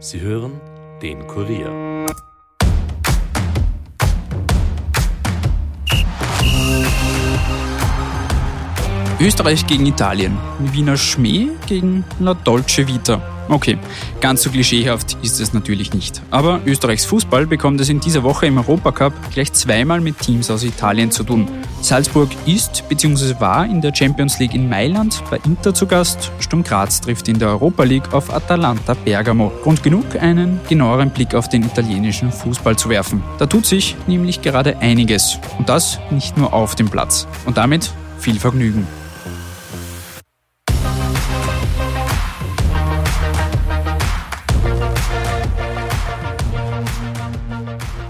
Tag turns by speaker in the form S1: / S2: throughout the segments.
S1: Sie hören den Kurier.
S2: Österreich gegen Italien. Wiener Schmäh gegen La Dolce Vita. Okay, ganz so klischeehaft ist es natürlich nicht. Aber Österreichs Fußball bekommt es in dieser Woche im Europacup gleich zweimal mit Teams aus Italien zu tun. Salzburg ist bzw. war in der Champions League in Mailand bei Inter zu Gast. Sturm Graz trifft in der Europa League auf Atalanta Bergamo. Grund genug, einen genaueren Blick auf den italienischen Fußball zu werfen. Da tut sich nämlich gerade einiges. Und das nicht nur auf dem Platz. Und damit viel Vergnügen.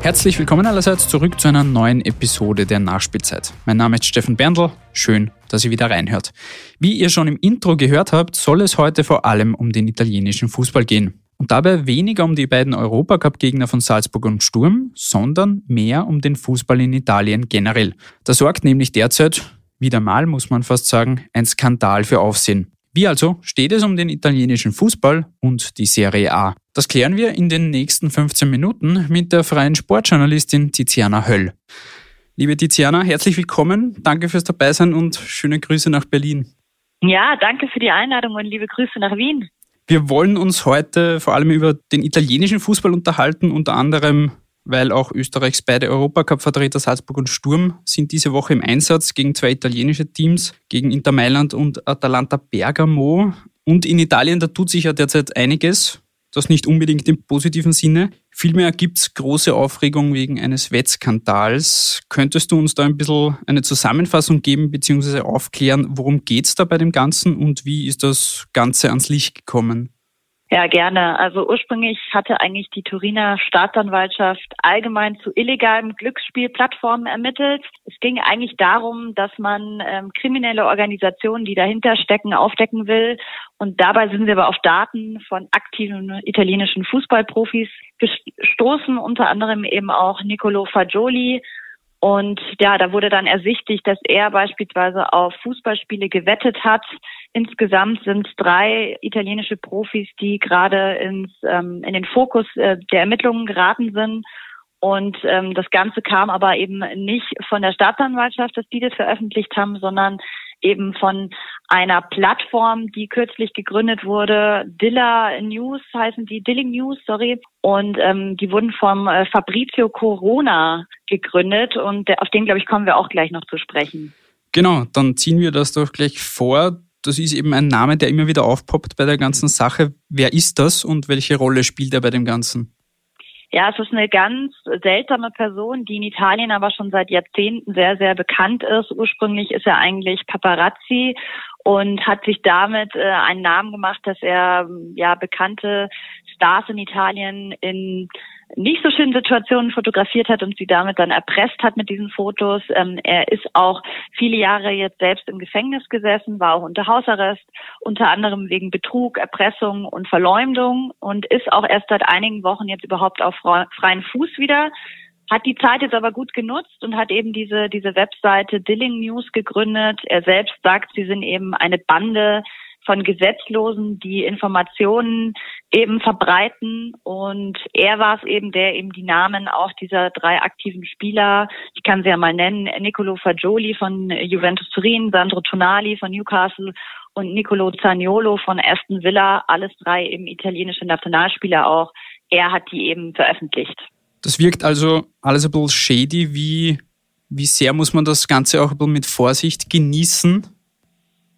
S2: Herzlich willkommen allerseits zurück zu einer neuen Episode der Nachspielzeit. Mein Name ist Steffen Berndl. Schön, dass ihr wieder reinhört. Wie ihr schon im Intro gehört habt, soll es heute vor allem um den italienischen Fußball gehen. Und dabei weniger um die beiden Europacup-Gegner von Salzburg und Sturm, sondern mehr um den Fußball in Italien generell. Da sorgt nämlich derzeit, wieder mal muss man fast sagen, ein Skandal für Aufsehen. Wie also steht es um den italienischen Fußball und die Serie A? Das klären wir in den nächsten 15 Minuten mit der freien Sportjournalistin Tiziana Höll. Liebe Tiziana, herzlich willkommen. Danke fürs Dabeisein und schöne Grüße nach Berlin.
S3: Ja, danke für die Einladung und liebe Grüße nach Wien.
S2: Wir wollen uns heute vor allem über den italienischen Fußball unterhalten, unter anderem weil auch Österreichs beide Europacup-Vertreter Salzburg und Sturm sind diese Woche im Einsatz gegen zwei italienische Teams, gegen Inter Mailand und Atalanta Bergamo. Und in Italien, da tut sich ja derzeit einiges, das nicht unbedingt im positiven Sinne. Vielmehr gibt es große Aufregung wegen eines Wettskandals. Könntest du uns da ein bisschen eine Zusammenfassung geben bzw. aufklären, worum geht es da bei dem Ganzen und wie ist das Ganze ans Licht gekommen?
S3: Ja, gerne. Also ursprünglich hatte eigentlich die Turiner Staatsanwaltschaft allgemein zu illegalen Glücksspielplattformen ermittelt. Es ging eigentlich darum, dass man ähm, kriminelle Organisationen, die dahinter stecken, aufdecken will. Und dabei sind wir aber auf Daten von aktiven italienischen Fußballprofis gestoßen, unter anderem eben auch Nicolo Fagioli, und ja, da wurde dann ersichtlich, dass er beispielsweise auf Fußballspiele gewettet hat. Insgesamt sind drei italienische Profis, die gerade ins, ähm, in den Fokus äh, der Ermittlungen geraten sind. Und ähm, das Ganze kam aber eben nicht von der Staatsanwaltschaft, dass die das veröffentlicht haben, sondern eben von einer Plattform, die kürzlich gegründet wurde. Dilla News heißen die, Dilling News, sorry. Und ähm, die wurden vom äh, Fabrizio Corona gegründet und auf den, glaube ich, kommen wir auch gleich noch zu sprechen.
S2: Genau, dann ziehen wir das doch gleich vor. Das ist eben ein Name, der immer wieder aufpoppt bei der ganzen Sache. Wer ist das und welche Rolle spielt er bei dem Ganzen?
S3: Ja, es ist eine ganz seltsame Person, die in Italien aber schon seit Jahrzehnten sehr, sehr bekannt ist. Ursprünglich ist er eigentlich Paparazzi und hat sich damit äh, einen Namen gemacht, dass er ja bekannte Stars in Italien in nicht so schönen Situationen fotografiert hat und sie damit dann erpresst hat mit diesen Fotos. Ähm, er ist auch viele Jahre jetzt selbst im Gefängnis gesessen, war auch unter Hausarrest, unter anderem wegen Betrug, Erpressung und Verleumdung und ist auch erst seit einigen Wochen jetzt überhaupt auf freien Fuß wieder hat die Zeit jetzt aber gut genutzt und hat eben diese, diese Webseite Dilling News gegründet. Er selbst sagt, sie sind eben eine Bande von Gesetzlosen, die Informationen eben verbreiten. Und er war es eben, der eben die Namen auch dieser drei aktiven Spieler, ich kann sie ja mal nennen, Nicolo Fagioli von Juventus Turin, Sandro Tonali von Newcastle und Nicolo Zaniolo von Aston Villa, alles drei eben italienische Nationalspieler auch. Er hat die eben veröffentlicht.
S2: Das wirkt also alles ein bisschen shady. Wie, wie sehr muss man das Ganze auch ein bisschen mit Vorsicht genießen?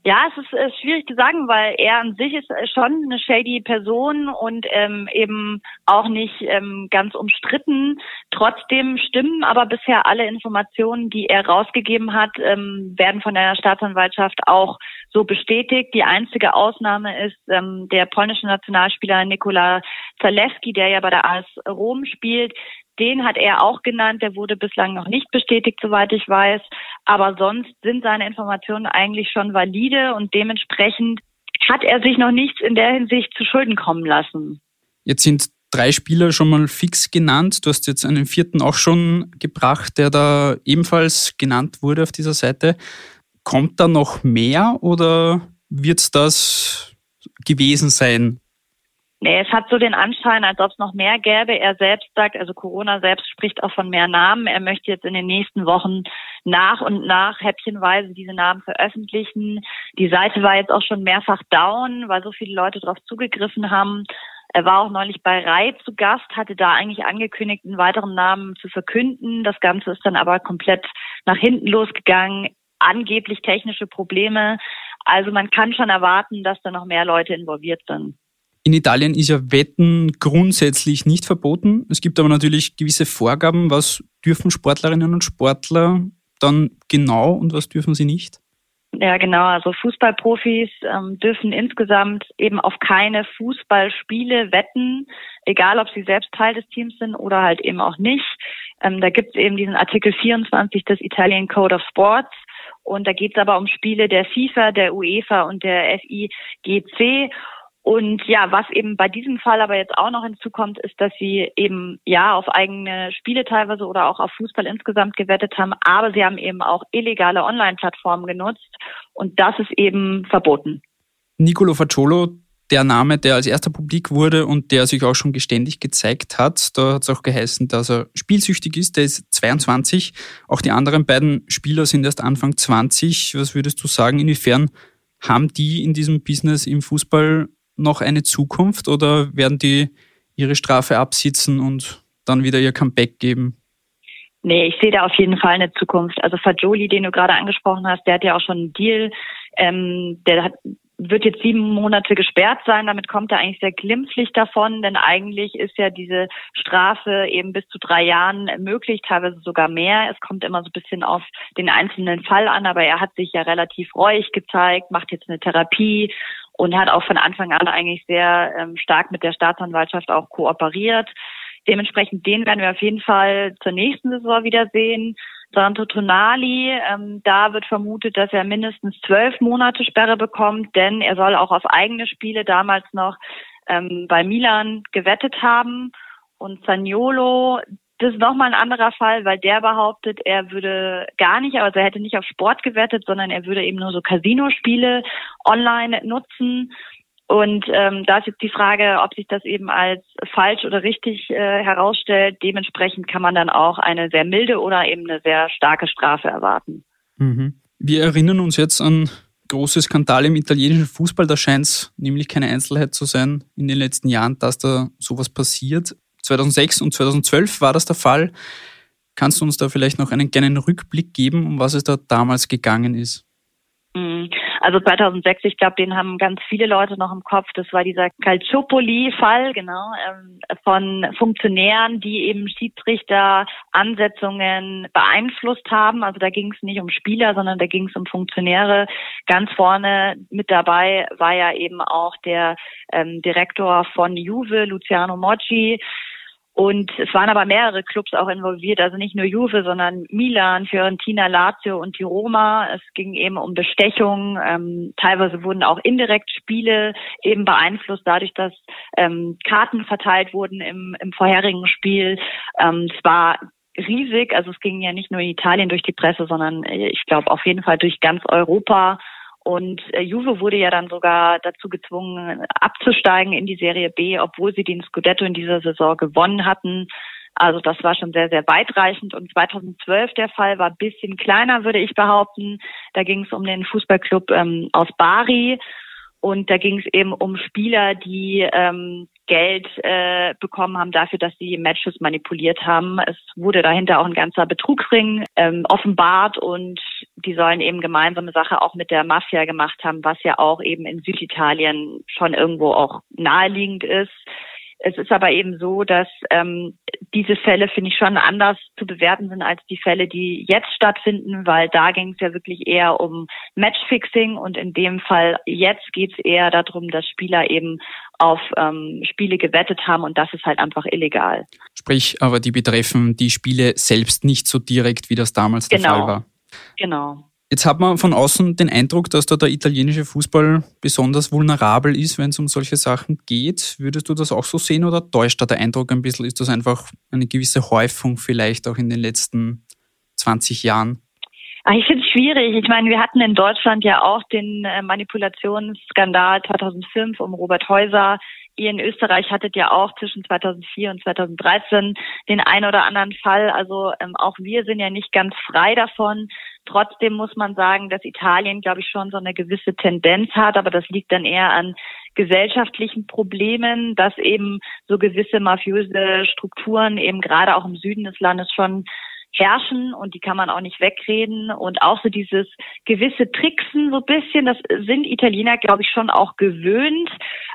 S3: Ja, es ist äh, schwierig zu sagen, weil er an sich ist äh, schon eine shady Person und ähm, eben auch nicht ähm, ganz umstritten. Trotzdem stimmen aber bisher alle Informationen, die er rausgegeben hat, ähm, werden von der Staatsanwaltschaft auch so bestätigt. Die einzige Ausnahme ist ähm, der polnische Nationalspieler Nikola Zalewski, der ja bei der AS Rom spielt. Den hat er auch genannt, der wurde bislang noch nicht bestätigt, soweit ich weiß. Aber sonst sind seine Informationen eigentlich schon valide und dementsprechend hat er sich noch nichts in der Hinsicht zu Schulden kommen lassen.
S2: Jetzt sind drei Spieler schon mal fix genannt. Du hast jetzt einen vierten auch schon gebracht, der da ebenfalls genannt wurde auf dieser Seite. Kommt da noch mehr oder wird das gewesen sein?
S3: Nee, es hat so den Anschein, als ob es noch mehr gäbe. Er selbst sagt, also Corona selbst spricht auch von mehr Namen. Er möchte jetzt in den nächsten Wochen nach und nach häppchenweise diese Namen veröffentlichen. Die Seite war jetzt auch schon mehrfach down, weil so viele Leute darauf zugegriffen haben. Er war auch neulich bei Rai zu Gast, hatte da eigentlich angekündigt, einen weiteren Namen zu verkünden. Das Ganze ist dann aber komplett nach hinten losgegangen. Angeblich technische Probleme. Also man kann schon erwarten, dass da noch mehr Leute involviert sind.
S2: In Italien ist ja Wetten grundsätzlich nicht verboten. Es gibt aber natürlich gewisse Vorgaben, was dürfen Sportlerinnen und Sportler dann genau und was dürfen sie nicht?
S3: Ja, genau. Also Fußballprofis ähm, dürfen insgesamt eben auf keine Fußballspiele wetten, egal ob sie selbst Teil des Teams sind oder halt eben auch nicht. Ähm, da gibt es eben diesen Artikel 24 des Italian Code of Sports. Und da geht es aber um Spiele der FIFA, der UEFA und der FIGC. Und ja, was eben bei diesem Fall aber jetzt auch noch hinzukommt, ist, dass sie eben ja auf eigene Spiele teilweise oder auch auf Fußball insgesamt gewettet haben, aber sie haben eben auch illegale Online-Plattformen genutzt und das ist eben verboten.
S2: Nicolo Facciolo, der Name, der als erster publik wurde und der sich auch schon geständig gezeigt hat, da hat es auch geheißen, dass er spielsüchtig ist, der ist 22. Auch die anderen beiden Spieler sind erst Anfang 20. Was würdest du sagen, inwiefern haben die in diesem Business im Fußball noch eine Zukunft oder werden die ihre Strafe absitzen und dann wieder ihr Comeback geben?
S3: Nee, ich sehe da auf jeden Fall eine Zukunft. Also Fajoli, den du gerade angesprochen hast, der hat ja auch schon einen Deal. Ähm, der hat, wird jetzt sieben Monate gesperrt sein. Damit kommt er eigentlich sehr glimpflich davon, denn eigentlich ist ja diese Strafe eben bis zu drei Jahren möglich, teilweise sogar mehr. Es kommt immer so ein bisschen auf den einzelnen Fall an, aber er hat sich ja relativ reuig gezeigt, macht jetzt eine Therapie und hat auch von Anfang an eigentlich sehr ähm, stark mit der Staatsanwaltschaft auch kooperiert. Dementsprechend den werden wir auf jeden Fall zur nächsten Saison wiedersehen. Santo Tonali, ähm, da wird vermutet, dass er mindestens zwölf Monate Sperre bekommt, denn er soll auch auf eigene Spiele damals noch ähm, bei Milan gewettet haben. Und Zaniolo, das ist nochmal ein anderer Fall, weil der behauptet, er würde gar nicht, also er hätte nicht auf Sport gewettet, sondern er würde eben nur so Casino-Spiele online nutzen. Und ähm, da ist jetzt die Frage, ob sich das eben als falsch oder richtig äh, herausstellt. Dementsprechend kann man dann auch eine sehr milde oder eben eine sehr starke Strafe erwarten.
S2: Mhm. Wir erinnern uns jetzt an große Skandale im italienischen Fußball. Da scheint es nämlich keine Einzelheit zu sein in den letzten Jahren, dass da sowas passiert. 2006 und 2012 war das der Fall. Kannst du uns da vielleicht noch einen kleinen Rückblick geben, um was es da damals gegangen ist?
S3: Mhm. Also 2006, ich glaube, den haben ganz viele Leute noch im Kopf. Das war dieser Calciopoli-Fall, genau, ähm, von Funktionären, die eben Schiedsrichter-Ansetzungen beeinflusst haben. Also da ging es nicht um Spieler, sondern da ging es um Funktionäre. Ganz vorne mit dabei war ja eben auch der ähm, Direktor von Juve, Luciano Moggi, und es waren aber mehrere Clubs auch involviert, also nicht nur Juve, sondern Milan, Fiorentina, Lazio und die Roma. Es ging eben um Bestechung. Ähm, teilweise wurden auch indirekt Spiele eben beeinflusst, dadurch, dass ähm, Karten verteilt wurden im, im vorherigen Spiel. Ähm, es war riesig, also es ging ja nicht nur in Italien durch die Presse, sondern äh, ich glaube auf jeden Fall durch ganz Europa. Und äh, Juve wurde ja dann sogar dazu gezwungen, abzusteigen in die Serie B, obwohl sie den Scudetto in dieser Saison gewonnen hatten. Also das war schon sehr, sehr weitreichend. Und 2012 der Fall war ein bisschen kleiner, würde ich behaupten. Da ging es um den Fußballclub ähm, aus Bari. Und da ging es eben um Spieler, die ähm, Geld äh, bekommen haben dafür, dass sie Matches manipuliert haben. Es wurde dahinter auch ein ganzer Betrugsring ähm, offenbart und die sollen eben gemeinsame Sache auch mit der Mafia gemacht haben, was ja auch eben in Süditalien schon irgendwo auch naheliegend ist. Es ist aber eben so, dass ähm, diese Fälle, finde ich, schon anders zu bewerten sind als die Fälle, die jetzt stattfinden, weil da ging es ja wirklich eher um Matchfixing und in dem Fall jetzt geht es eher darum, dass Spieler eben auf ähm, Spiele gewettet haben und das ist halt einfach illegal.
S2: Sprich, aber die betreffen die Spiele selbst nicht so direkt, wie das damals der
S3: genau.
S2: Fall war.
S3: Genau.
S2: Jetzt hat man von außen den Eindruck, dass da der italienische Fußball besonders vulnerabel ist, wenn es um solche Sachen geht. Würdest du das auch so sehen oder täuscht da der Eindruck ein bisschen? Ist das einfach eine gewisse Häufung vielleicht auch in den letzten 20 Jahren?
S3: Ah, ich finde es schwierig. Ich meine, wir hatten in Deutschland ja auch den äh, Manipulationsskandal 2005 um Robert Häuser ihr in Österreich hattet ja auch zwischen 2004 und 2013 den ein oder anderen Fall. Also ähm, auch wir sind ja nicht ganz frei davon. Trotzdem muss man sagen, dass Italien, glaube ich, schon so eine gewisse Tendenz hat, aber das liegt dann eher an gesellschaftlichen Problemen, dass eben so gewisse mafiöse Strukturen eben gerade auch im Süden des Landes schon herrschen und die kann man auch nicht wegreden und auch so dieses gewisse Tricksen so ein bisschen, das sind Italiener, glaube ich, schon auch gewöhnt.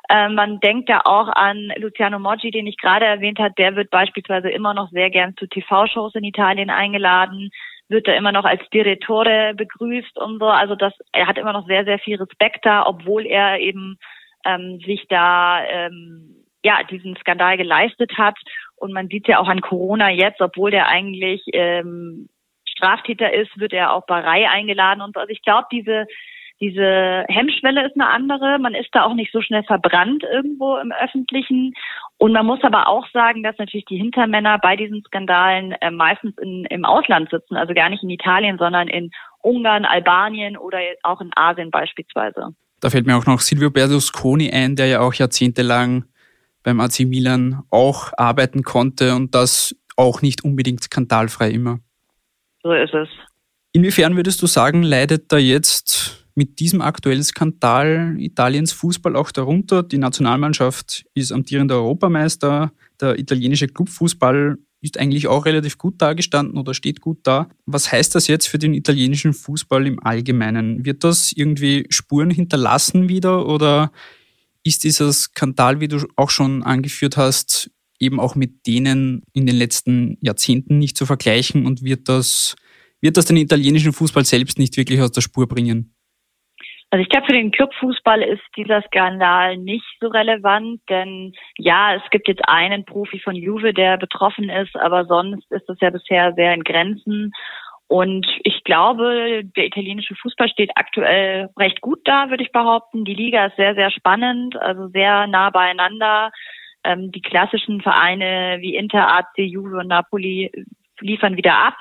S3: Äh, man denkt da auch an Luciano Moggi, den ich gerade erwähnt habe, der wird beispielsweise immer noch sehr gern zu TV-Shows in Italien eingeladen wird er immer noch als Direttore begrüßt und so. Also das, er hat immer noch sehr, sehr viel Respekt da, obwohl er eben ähm, sich da ähm, ja diesen Skandal geleistet hat. Und man sieht ja auch an Corona jetzt, obwohl der eigentlich ähm, Straftäter ist, wird er auch bei Reihe eingeladen und so. Also ich glaube, diese diese Hemmschwelle ist eine andere. Man ist da auch nicht so schnell verbrannt irgendwo im Öffentlichen. Und man muss aber auch sagen, dass natürlich die Hintermänner bei diesen Skandalen äh, meistens in, im Ausland sitzen, also gar nicht in Italien, sondern in Ungarn, Albanien oder auch in Asien beispielsweise.
S2: Da fällt mir auch noch Silvio Berlusconi ein, der ja auch jahrzehntelang beim AC Milan auch arbeiten konnte und das auch nicht unbedingt skandalfrei immer.
S3: So ist es.
S2: Inwiefern würdest du sagen, leidet da jetzt mit diesem aktuellen Skandal Italiens Fußball auch darunter? Die Nationalmannschaft ist amtierender Europameister, der italienische Clubfußball ist eigentlich auch relativ gut dargestanden oder steht gut da. Was heißt das jetzt für den italienischen Fußball im Allgemeinen? Wird das irgendwie Spuren hinterlassen wieder oder ist dieser Skandal, wie du auch schon angeführt hast, eben auch mit denen in den letzten Jahrzehnten nicht zu vergleichen und wird das, wird das den italienischen Fußball selbst nicht wirklich aus der Spur bringen?
S3: Also ich glaube, für den Clubfußball ist dieser Skandal nicht so relevant, denn ja, es gibt jetzt einen Profi von Juve, der betroffen ist, aber sonst ist das ja bisher sehr in Grenzen. Und ich glaube, der italienische Fußball steht aktuell recht gut da, würde ich behaupten. Die Liga ist sehr, sehr spannend, also sehr nah beieinander. Ähm, die klassischen Vereine wie Inter, AC, Juve und Napoli liefern wieder ab.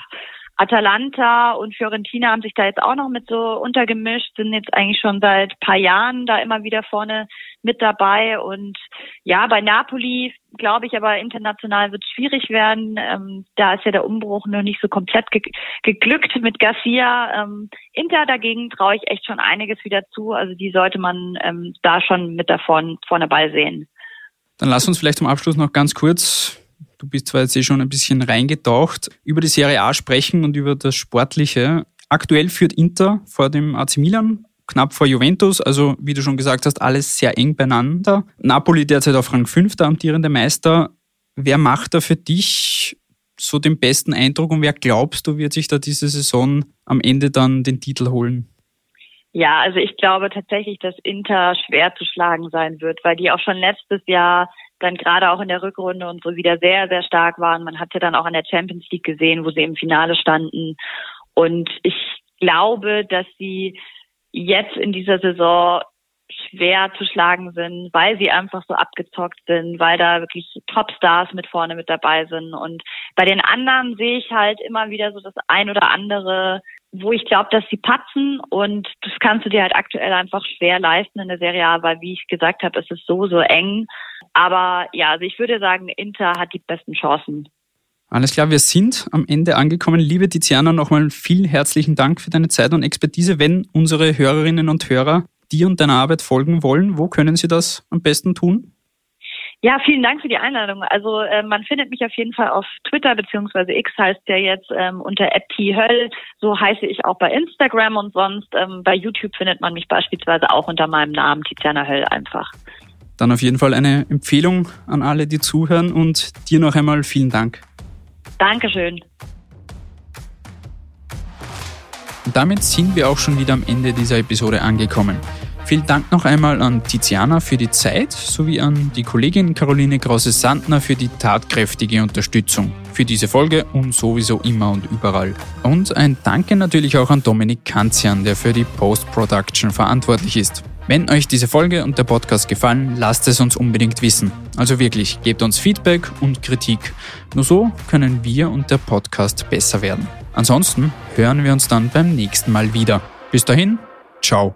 S3: Atalanta und Fiorentina haben sich da jetzt auch noch mit so untergemischt, sind jetzt eigentlich schon seit paar Jahren da immer wieder vorne mit dabei. Und ja, bei Napoli glaube ich aber international wird es schwierig werden. Ähm, da ist ja der Umbruch noch nicht so komplett ge geglückt mit Garcia. Ähm, Inter dagegen traue ich echt schon einiges wieder zu. Also die sollte man ähm, da schon mit da vorne, vorne bei sehen.
S2: Dann lass uns vielleicht zum Abschluss noch ganz kurz du bist zwar jetzt eh schon ein bisschen reingetaucht, über die Serie A sprechen und über das Sportliche. Aktuell führt Inter vor dem AC Milan, knapp vor Juventus, also wie du schon gesagt hast, alles sehr eng beieinander. Napoli derzeit auf Rang 5, der amtierende Meister. Wer macht da für dich so den besten Eindruck und wer glaubst du, wird sich da diese Saison am Ende dann den Titel holen?
S3: Ja, also ich glaube tatsächlich, dass Inter schwer zu schlagen sein wird, weil die auch schon letztes Jahr dann gerade auch in der Rückrunde und so wieder sehr, sehr stark waren. Man hatte dann auch in der Champions League gesehen, wo sie im Finale standen. Und ich glaube, dass sie jetzt in dieser Saison schwer zu schlagen sind, weil sie einfach so abgezockt sind, weil da wirklich Topstars mit vorne mit dabei sind. Und bei den anderen sehe ich halt immer wieder so das ein oder andere, wo ich glaube, dass sie patzen und das kannst du dir halt aktuell einfach schwer leisten in der Serie A, weil wie ich gesagt habe, es ist so, so eng. Aber ja, also ich würde sagen, Inter hat die besten Chancen.
S2: Alles klar, wir sind am Ende angekommen. Liebe Tiziana, nochmal vielen herzlichen Dank für deine Zeit und Expertise. Wenn unsere Hörerinnen und Hörer dir und deiner Arbeit folgen wollen, wo können sie das am besten tun?
S3: Ja, vielen Dank für die Einladung. Also äh, man findet mich auf jeden Fall auf Twitter beziehungsweise X heißt der jetzt ähm, unter @thöll. So heiße ich auch bei Instagram und sonst ähm, bei YouTube findet man mich beispielsweise auch unter meinem Namen Tiziana Höll einfach.
S2: Dann auf jeden Fall eine Empfehlung an alle, die zuhören und dir noch einmal vielen Dank.
S3: Dankeschön.
S2: Und damit sind wir auch schon wieder am Ende dieser Episode angekommen. Vielen Dank noch einmal an Tiziana für die Zeit sowie an die Kollegin Caroline Krause-Sandner für die tatkräftige Unterstützung für diese Folge und sowieso immer und überall. Und ein Danke natürlich auch an Dominik Kanzian, der für die Post-Production verantwortlich ist. Wenn euch diese Folge und der Podcast gefallen, lasst es uns unbedingt wissen. Also wirklich, gebt uns Feedback und Kritik. Nur so können wir und der Podcast besser werden. Ansonsten hören wir uns dann beim nächsten Mal wieder. Bis dahin, ciao.